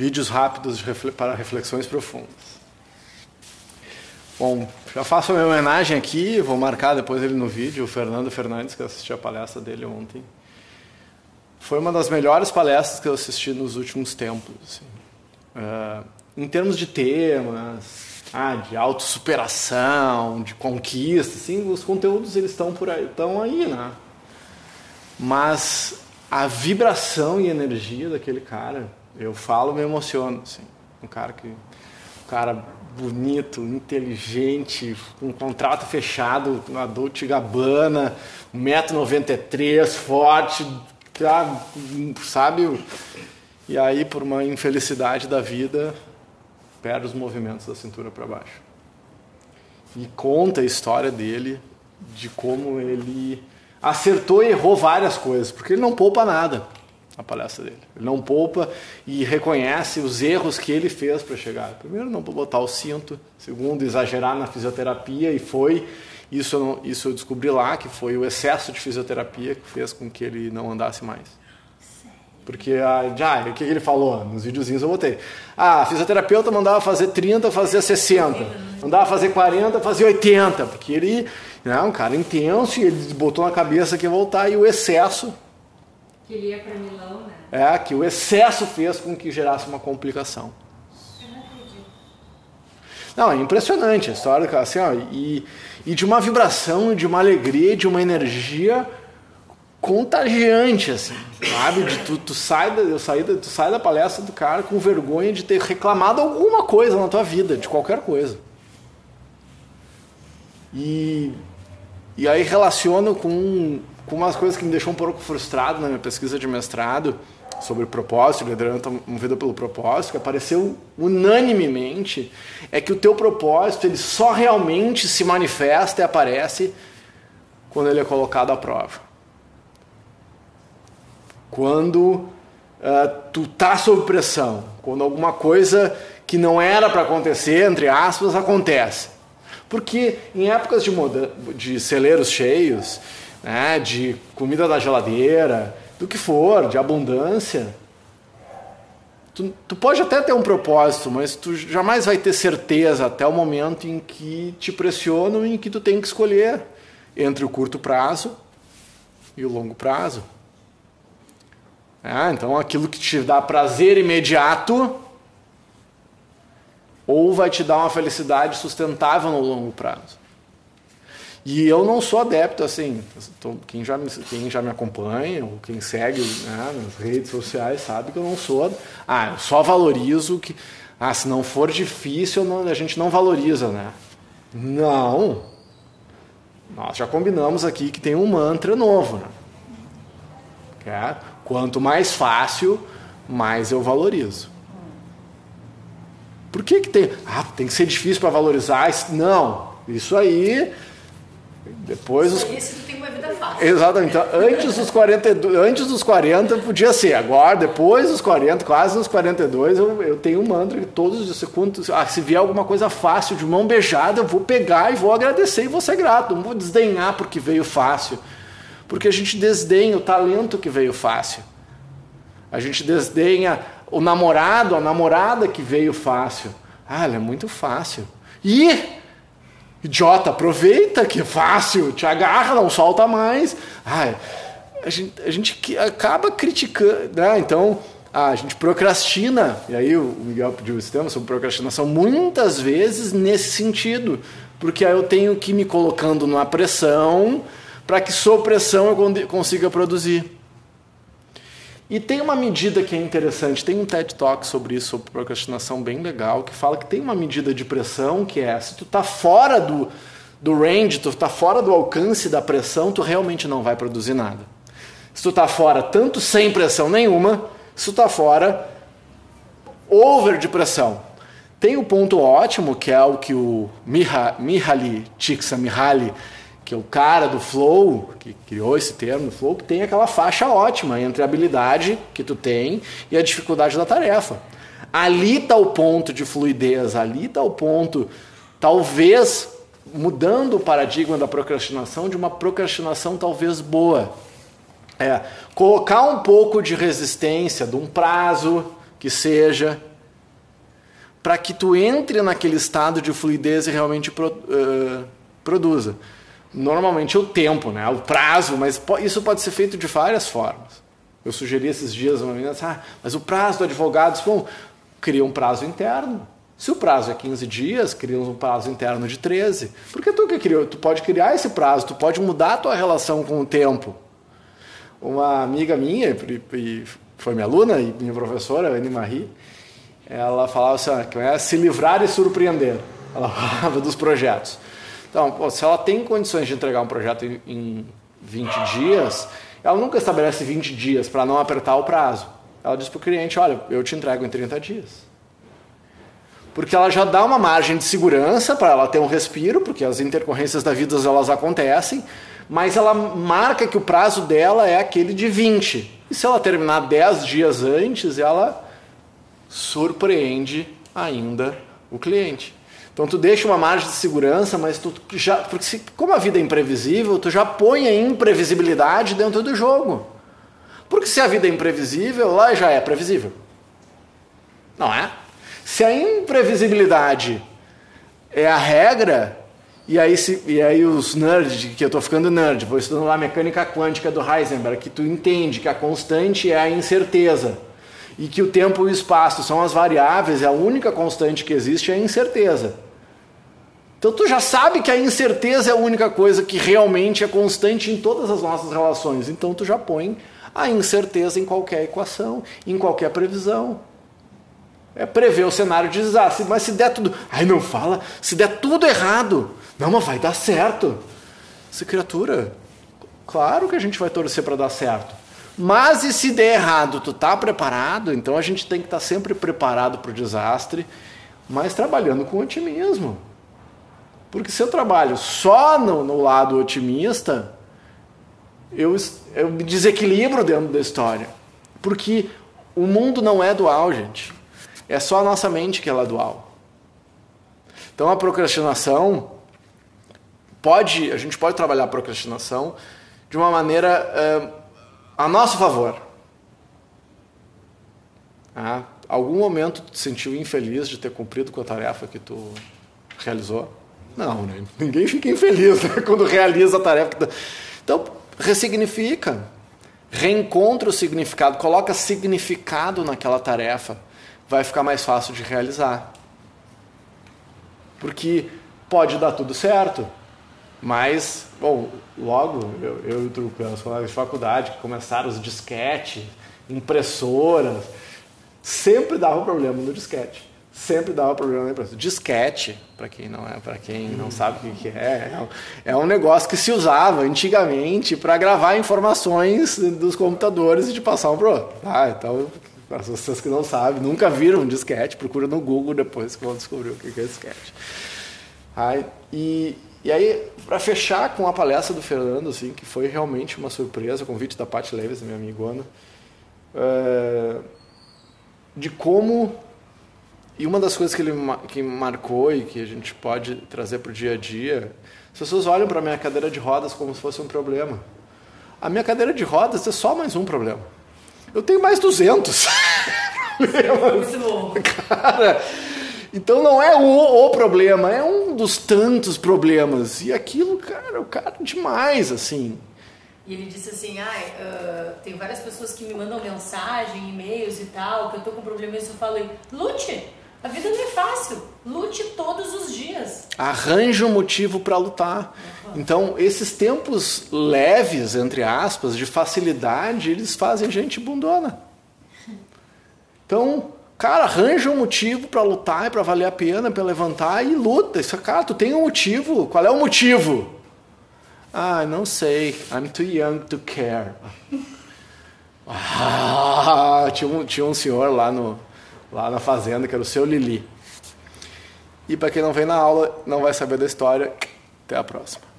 Vídeos rápidos para reflexões profundas. Bom, já faço a minha homenagem aqui, vou marcar depois ele no vídeo, o Fernando Fernandes, que eu assisti a palestra dele ontem. Foi uma das melhores palestras que eu assisti nos últimos tempos. Assim. Uh, em termos de temas, ah, de autossuperação, de conquista, assim, os conteúdos eles estão por aí, estão aí, né? Mas a vibração e energia daquele cara, eu falo, me emociono, assim. Um cara que um cara bonito, inteligente, com um contrato fechado na Dolce Gabbana, 1,93m, forte, sabe? E aí, por uma infelicidade da vida, perde os movimentos da cintura para baixo. E conta a história dele, de como ele acertou e errou várias coisas, porque ele não poupa nada na palestra dele. Ele não poupa e reconhece os erros que ele fez para chegar. Primeiro, não botar o cinto. Segundo, exagerar na fisioterapia e foi isso eu, isso eu descobri lá que foi o excesso de fisioterapia que fez com que ele não andasse mais. Porque a, já, o que ele falou nos videozinhos eu botei. Ah, a fisioterapeuta mandava fazer 30, fazia 60. Mandava fazer 40, fazia 80. Porque ele é né, um cara intenso e ele botou na cabeça que ia voltar e o excesso. Que ele ia para Milão, né? É, que o excesso fez com que gerasse uma complicação. Não, é impressionante a história, assim, ó, e, e de uma vibração, de uma alegria, de uma energia contagiante, assim, sabe? De tu, tu, sai da, eu saí da, tu sai da palestra do cara com vergonha de ter reclamado alguma coisa na tua vida, de qualquer coisa. E, e aí relaciono com, com umas coisas que me deixou um pouco frustrado na minha pesquisa de mestrado sobre propósito, liderança movida pelo propósito, que apareceu unanimemente, é que o teu propósito ele só realmente se manifesta e aparece quando ele é colocado à prova quando uh, tu tá sob pressão, quando alguma coisa que não era para acontecer, entre aspas, acontece. Porque em épocas de, de celeiros cheios, né, de comida da geladeira, do que for, de abundância, tu, tu pode até ter um propósito, mas tu jamais vai ter certeza até o momento em que te pressionam e em que tu tem que escolher entre o curto prazo e o longo prazo. É, então aquilo que te dá prazer imediato ou vai te dar uma felicidade sustentável no longo prazo. E eu não sou adepto assim, quem já me, quem já me acompanha ou quem segue né, nas redes sociais sabe que eu não sou. Ah, eu só valorizo que. Ah, se não for difícil, não, a gente não valoriza, né? Não. Nós já combinamos aqui que tem um mantra novo, né? É, Quanto mais fácil, mais eu valorizo. Por que, que tem. Ah, tem que ser difícil para valorizar? Não, isso aí. Depois os. Tu tem uma vida fácil. Exatamente. Então, antes dos 42, antes dos 40 podia ser. Agora, depois dos 40, quase nos 42, eu, eu tenho um mantra que todos os segundos. Ah, se vier alguma coisa fácil de mão beijada, eu vou pegar e vou agradecer e vou ser grato. Não vou desdenhar porque veio fácil. Porque a gente desdenha o talento que veio fácil. A gente desdenha o namorado, a namorada que veio fácil. Ah, ela é muito fácil. E idiota, aproveita que é fácil, te agarra, não solta mais. Ah, a gente, a gente acaba criticando, né? Então, ah, a gente procrastina. E aí o Miguel pediu esse tema sobre procrastinação muitas vezes nesse sentido, porque aí eu tenho que ir me colocando numa pressão para que sob pressão eu consiga produzir. E tem uma medida que é interessante, tem um TED Talk sobre isso, sobre procrastinação bem legal, que fala que tem uma medida de pressão que é, se tu está fora do, do range, tu está fora do alcance da pressão, tu realmente não vai produzir nada. Se tu está fora tanto sem pressão nenhuma, se tu está fora over de pressão. Tem o um ponto ótimo, que é o que o Mihaly Csikszentmihalyi que é o cara do flow, que criou esse termo, flow, que tem aquela faixa ótima entre a habilidade que tu tem e a dificuldade da tarefa. Ali está o ponto de fluidez, ali está o ponto, talvez mudando o paradigma da procrastinação de uma procrastinação talvez boa. É, colocar um pouco de resistência, de um prazo que seja, para que tu entre naquele estado de fluidez e realmente pro, uh, produza. Normalmente o tempo, né? o prazo, mas isso pode ser feito de várias formas. Eu sugeri esses dias uma menina, ah, mas o prazo do advogado, bom, cria um prazo interno. Se o prazo é 15 dias, cria um prazo interno de 13. Porque tu que criou, tu pode criar esse prazo, tu pode mudar a tua relação com o tempo. Uma amiga minha, e foi minha aluna e minha professora, Anne Marie, ela falava assim, que é se livrar e surpreender. Ela falava dos projetos. Então, pô, se ela tem condições de entregar um projeto em, em 20 dias, ela nunca estabelece 20 dias para não apertar o prazo. Ela diz para o cliente, olha, eu te entrego em 30 dias. Porque ela já dá uma margem de segurança para ela ter um respiro, porque as intercorrências da vida elas acontecem, mas ela marca que o prazo dela é aquele de 20. E se ela terminar 10 dias antes, ela surpreende ainda o cliente. Então tu deixa uma margem de segurança, mas tu já, porque se, como a vida é imprevisível, tu já põe a imprevisibilidade dentro do jogo. Porque se a vida é imprevisível, lá já é previsível. Não é? Se a imprevisibilidade é a regra, e aí, se, e aí os nerds, que eu estou ficando nerd, vou estudando lá a mecânica quântica do Heisenberg, que tu entende que a constante é a incerteza e que o tempo e o espaço são as variáveis, e a única constante que existe é a incerteza. Então tu já sabe que a incerteza é a única coisa que realmente é constante em todas as nossas relações. Então tu já põe a incerteza em qualquer equação, em qualquer previsão. É prever o cenário de desastre, mas se der tudo. Ai, não fala, se der tudo errado. Não, mas vai dar certo. Essa criatura, claro que a gente vai torcer para dar certo. Mas e se der errado, tu tá preparado? Então a gente tem que estar tá sempre preparado para o desastre, mas trabalhando com otimismo. Porque se eu trabalho só no, no lado otimista, eu, eu me desequilibro dentro da história. Porque o mundo não é dual, gente. É só a nossa mente que ela é dual. Então a procrastinação pode, a gente pode trabalhar a procrastinação de uma maneira a nosso favor. Ah, algum momento tu te sentiu infeliz de ter cumprido com a tarefa que tu realizou? Não, né? ninguém fica infeliz né? quando realiza a tarefa. Tu... Então, ressignifica, reencontra o significado, coloca significado naquela tarefa, vai ficar mais fácil de realizar. Porque pode dar tudo certo, mas, bom, logo eu, eu e o Trucano, os colegas de faculdade, que começaram os disquete, impressoras, sempre dava problema no disquete. Sempre dava problema na impressora. Disquete, para quem não é, para quem não sabe o que é, é um negócio que se usava antigamente para gravar informações dos computadores e de passar um pro outro. Ah, então, para vocês que não sabem, nunca viram um disquete, procura no Google depois que vão descobrir o que é disquete. Ai, e, e aí, para fechar com a palestra do Fernando, assim, que foi realmente uma surpresa, o convite da Paty Leves, minha amigona, é, de como e uma das coisas que ele que marcou e que a gente pode trazer para o dia a dia, as pessoas olham para a minha cadeira de rodas como se fosse um problema. A minha cadeira de rodas é só mais um problema. Eu tenho mais 200 problemas. Cara, então não é o, o, problema, é um dos tantos problemas. E aquilo, cara, o cara demais, assim. E ele disse assim, ah, uh, tem várias pessoas que me mandam mensagem, e-mails e tal, que eu tô com problemas, eu falei, lute, a vida não é fácil, lute todos os dias. Arranje um motivo para lutar. Então, esses tempos leves, entre aspas, de facilidade, eles fazem gente bundona. Então, Cara, arranja um motivo para lutar e para valer a pena, para levantar e luta. Isso, cara, tu tem um motivo. Qual é o motivo? Ah, não sei. I'm too young to care. Ah, tinha, um, tinha um senhor lá, no, lá na fazenda que era o seu Lili. E para quem não vem na aula, não vai saber da história. Até a próxima.